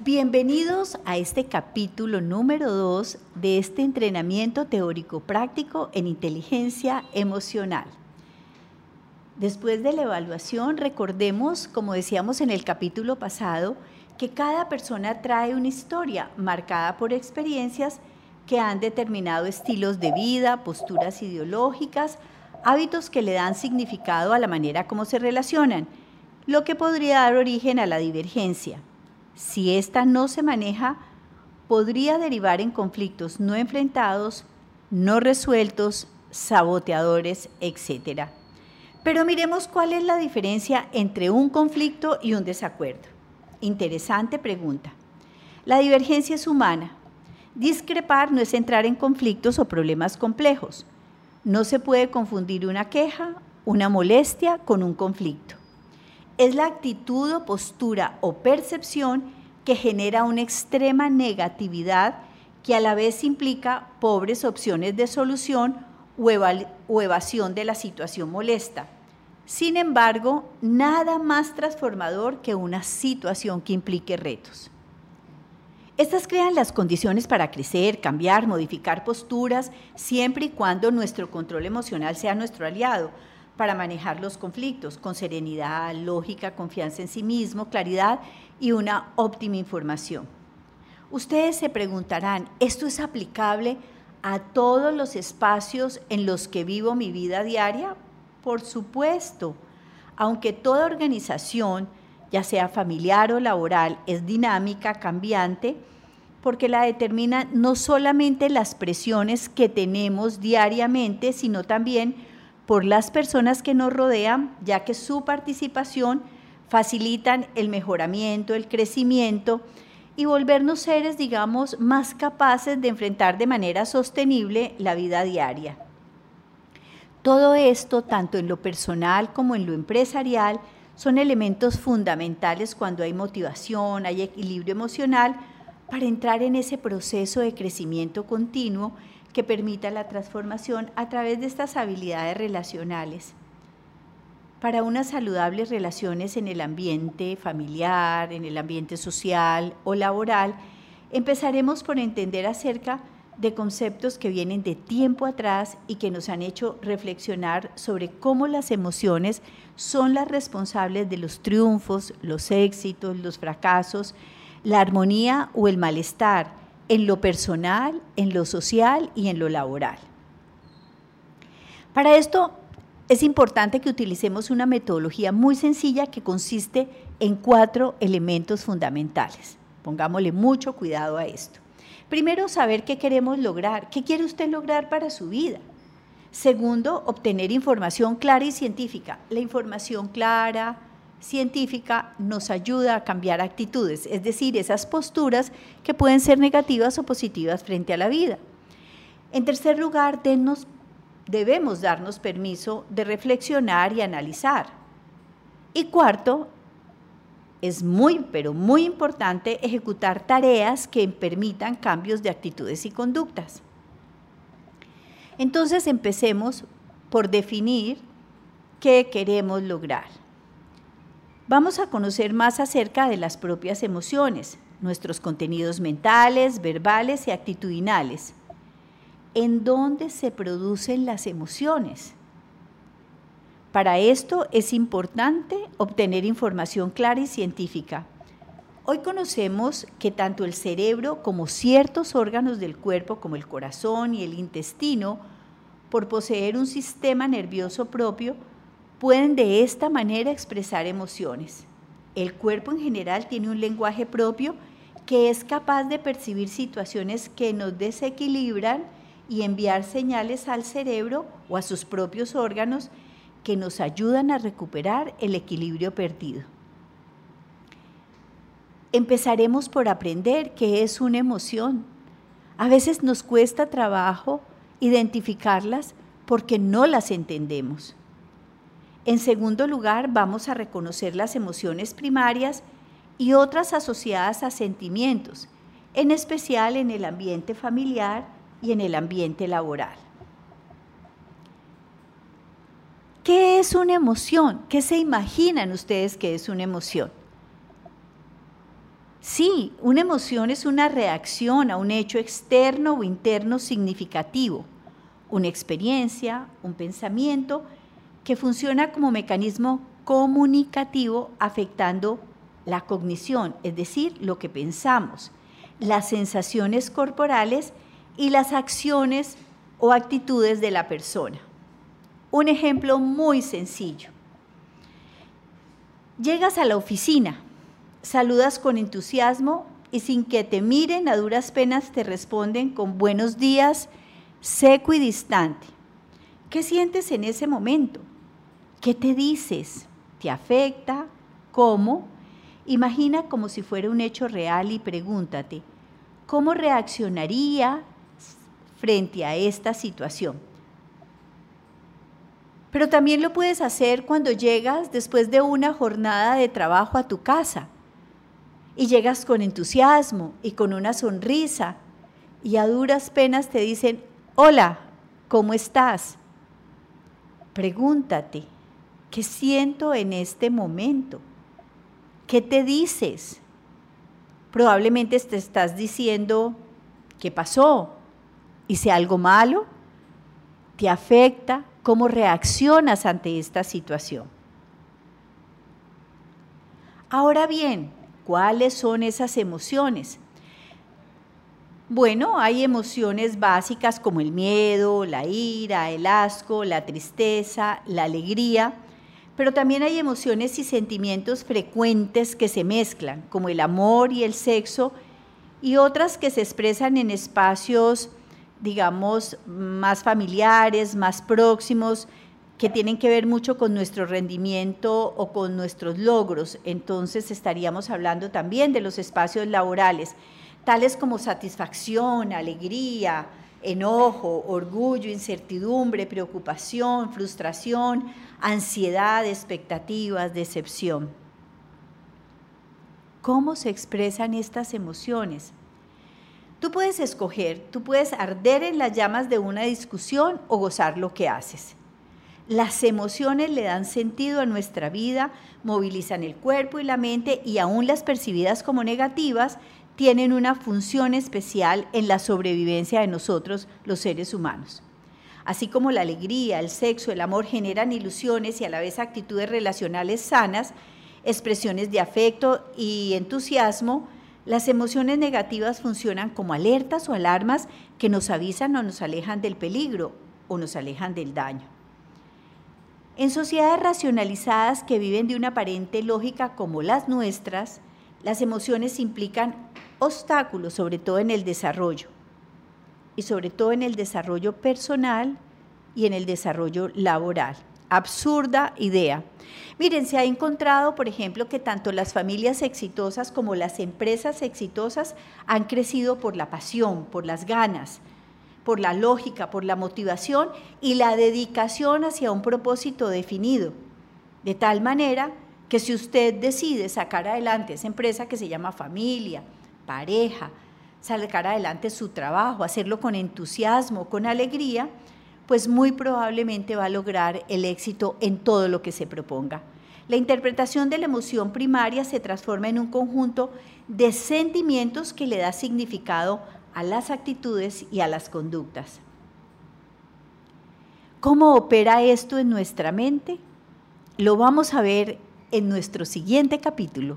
Bienvenidos a este capítulo número 2 de este entrenamiento teórico práctico en inteligencia emocional. Después de la evaluación, recordemos, como decíamos en el capítulo pasado, que cada persona trae una historia marcada por experiencias que han determinado estilos de vida, posturas ideológicas, hábitos que le dan significado a la manera como se relacionan, lo que podría dar origen a la divergencia. Si ésta no se maneja, podría derivar en conflictos no enfrentados, no resueltos, saboteadores, etc. Pero miremos cuál es la diferencia entre un conflicto y un desacuerdo. Interesante pregunta. La divergencia es humana. Discrepar no es entrar en conflictos o problemas complejos. No se puede confundir una queja, una molestia con un conflicto es la actitud o postura o percepción que genera una extrema negatividad que a la vez implica pobres opciones de solución o, evasión de la situación molesta. Sin embargo, nada más transformador que una situación que implique retos. Estas crean las condiciones para crecer, cambiar, modificar posturas, siempre y cuando nuestro control emocional sea nuestro aliado, para manejar los conflictos con serenidad, lógica, confianza en sí mismo, claridad y una óptima información. Ustedes se preguntarán, ¿esto es aplicable a todos los espacios en los que vivo mi vida diaria? Por supuesto, aunque toda organización, ya sea familiar o laboral, es dinámica, cambiante, porque la determinan no solamente las presiones que tenemos diariamente, sino también por las personas que nos rodean, ya que su participación facilitan el mejoramiento, el crecimiento y volvernos seres, digamos, más capaces de enfrentar de manera sostenible la vida diaria. Todo esto, tanto en lo personal como en lo empresarial, son elementos fundamentales cuando hay motivación, hay equilibrio emocional, para entrar en ese proceso de crecimiento continuo que permita la transformación a través de estas habilidades relacionales. Para unas saludables relaciones en el ambiente familiar, en el ambiente social o laboral, empezaremos por entender acerca de conceptos que vienen de tiempo atrás y que nos han hecho reflexionar sobre cómo las emociones son las responsables de los triunfos, los éxitos, los fracasos, la armonía o el malestar, en lo personal, en lo social y en lo laboral. Para esto es importante que utilicemos una metodología muy sencilla que consiste en cuatro elementos fundamentales. Pongámosle mucho cuidado a esto. Primero, saber qué queremos lograr, qué quiere usted lograr para su vida. Segundo, obtener información clara y científica. La información clara, científica nos ayuda a cambiar actitudes, es decir, esas posturas que pueden ser negativas o positivas frente a la vida. En tercer lugar, debemos darnos permiso de reflexionar y analizar. Y cuarto, es muy, pero muy importante ejecutar tareas que permitan cambios de actitudes y conductas. Entonces empecemos por definir qué queremos lograr. Vamos a conocer más acerca de las propias emociones, nuestros contenidos mentales, verbales y actitudinales. ¿En dónde se producen las emociones? Para esto es importante obtener información clara y científica. Hoy conocemos que tanto el cerebro como ciertos órganos del cuerpo, como el corazón y el intestino, por poseer un sistema nervioso propio, pueden de esta manera expresar emociones. El cuerpo en general tiene un lenguaje propio que es capaz de percibir situaciones que nos desequilibran y enviar señales al cerebro o a sus propios órganos que nos ayudan a recuperar el equilibrio perdido. Empezaremos por aprender qué es una emoción. A veces nos cuesta trabajo identificarlas porque no las entendemos. En segundo lugar, vamos a reconocer las emociones primarias y otras asociadas a sentimientos, en especial en el ambiente familiar y en el ambiente laboral. ¿Qué es una emoción? ¿Qué se imaginan ustedes que es una emoción? Sí, una emoción es una reacción a un hecho externo o interno significativo, una experiencia, un pensamiento que funciona como mecanismo comunicativo afectando la cognición, es decir, lo que pensamos, las sensaciones corporales y las acciones o actitudes de la persona. Un ejemplo muy sencillo. Llegas a la oficina saludas con entusiasmo y sin que te miren a duras penas te responden con buenos días, seco y distante. ¿Qué sientes en ese momento? ¿Qué te dices? ¿Te afecta? ¿Cómo? Imagina como si fuera un hecho real y pregúntate, ¿cómo reaccionaría frente a esta situación? Pero también lo puedes hacer cuando llegas después de una jornada de trabajo a tu casa y llegas con entusiasmo y con una sonrisa y a duras penas te dicen, hola, ¿cómo estás? Pregúntate, ¿qué siento en este momento? ¿Qué te dices? Probablemente te estás diciendo, ¿qué pasó? ¿Hice algo malo? ¿Te afecta? ¿Cómo reaccionas ante esta situación? Ahora bien, ¿Cuáles son esas emociones? Bueno, hay emociones básicas como el miedo, la ira, el asco, la tristeza, la alegría, pero también hay emociones y sentimientos frecuentes que se mezclan, como el amor y el sexo, y otras que se expresan en espacios, digamos, más familiares, más próximos, que tienen que ver mucho con nuestro rendimiento o con nuestros logros. Entonces estaríamos hablando también de los espacios laborales, tales como satisfacción, alegría, enojo, orgullo, incertidumbre, preocupación, frustración, ansiedad, expectativas, decepción. ¿Cómo se expresan estas emociones? Tú puedes escoger, tú puedes arder en las llamas de una discusión o gozar lo que haces. Las emociones le dan sentido a nuestra vida, movilizan el cuerpo y la mente y aún las percibidas como negativas tienen una función especial en la sobrevivencia de nosotros, los seres humanos. Así como la alegría, el sexo, el amor generan ilusiones y a la vez actitudes relacionales sanas, expresiones de afecto y entusiasmo, las emociones negativas funcionan como alertas o alarmas que nos avisan o nos alejan del peligro o nos alejan del daño. En sociedades racionalizadas que viven de una aparente lógica como las nuestras, las emociones implican obstáculos, sobre todo en el desarrollo, y sobre todo en el desarrollo personal y en el desarrollo laboral. Absurda idea. Miren, se ha encontrado, por ejemplo, que tanto las familias exitosas como las empresas exitosas han crecido por la pasión, por las ganas, por la lógica, por la motivación y la dedicación hacia un propósito definido. De tal manera que si usted decide sacar adelante esa empresa que se llama familia, pareja, sacar adelante su trabajo, hacerlo con entusiasmo, con alegría, pues muy probablemente va a lograr el éxito en todo lo que se proponga. La interpretación de la emoción primaria se transforma en un conjunto de sentimientos que le da significado a las actitudes y a las conductas. ¿Cómo opera esto en nuestra mente? Lo vamos a ver en nuestro siguiente capítulo.